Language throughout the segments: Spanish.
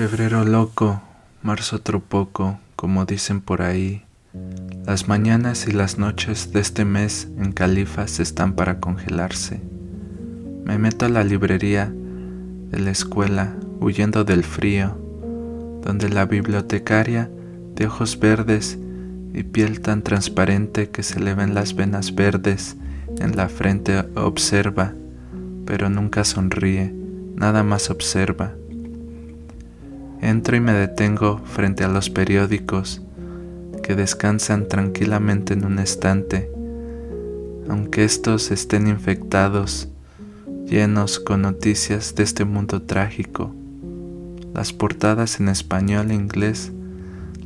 Febrero loco, marzo otro poco, como dicen por ahí. Las mañanas y las noches de este mes en Califas están para congelarse. Me meto a la librería de la escuela, huyendo del frío, donde la bibliotecaria, de ojos verdes y piel tan transparente que se le ven las venas verdes en la frente, observa, pero nunca sonríe, nada más observa Entro y me detengo frente a los periódicos que descansan tranquilamente en un estante, aunque estos estén infectados, llenos con noticias de este mundo trágico. Las portadas en español e inglés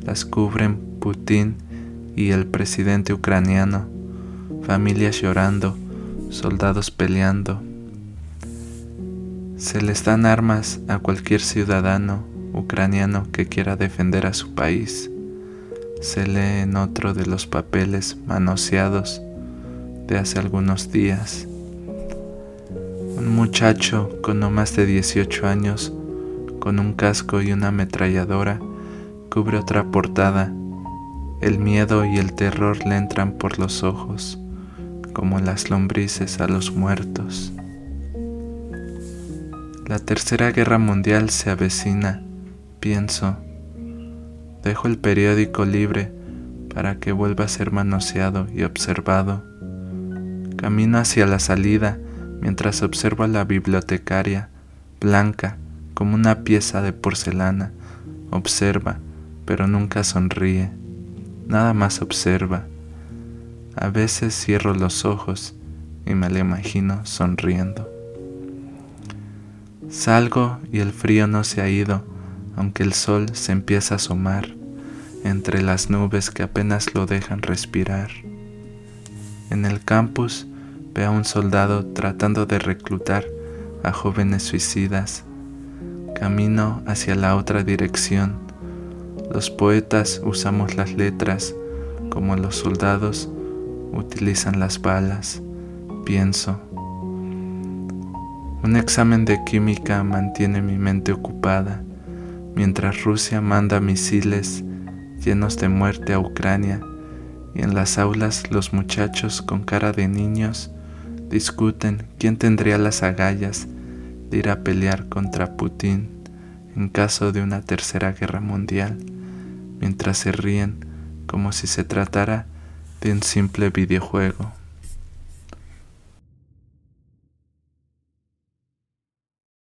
las cubren Putin y el presidente ucraniano, familias llorando, soldados peleando. Se les dan armas a cualquier ciudadano ucraniano que quiera defender a su país. Se lee en otro de los papeles manoseados de hace algunos días. Un muchacho con no más de 18 años, con un casco y una ametralladora, cubre otra portada. El miedo y el terror le entran por los ojos, como las lombrices a los muertos. La Tercera Guerra Mundial se avecina pienso, dejo el periódico libre para que vuelva a ser manoseado y observado. Camino hacia la salida mientras observo a la bibliotecaria, blanca como una pieza de porcelana. Observa, pero nunca sonríe. Nada más observa. A veces cierro los ojos y me la imagino sonriendo. Salgo y el frío no se ha ido aunque el sol se empieza a asomar entre las nubes que apenas lo dejan respirar. En el campus ve a un soldado tratando de reclutar a jóvenes suicidas. Camino hacia la otra dirección. Los poetas usamos las letras como los soldados utilizan las balas. Pienso. Un examen de química mantiene mi mente ocupada mientras Rusia manda misiles llenos de muerte a Ucrania y en las aulas los muchachos con cara de niños discuten quién tendría las agallas de ir a pelear contra Putin en caso de una tercera guerra mundial, mientras se ríen como si se tratara de un simple videojuego.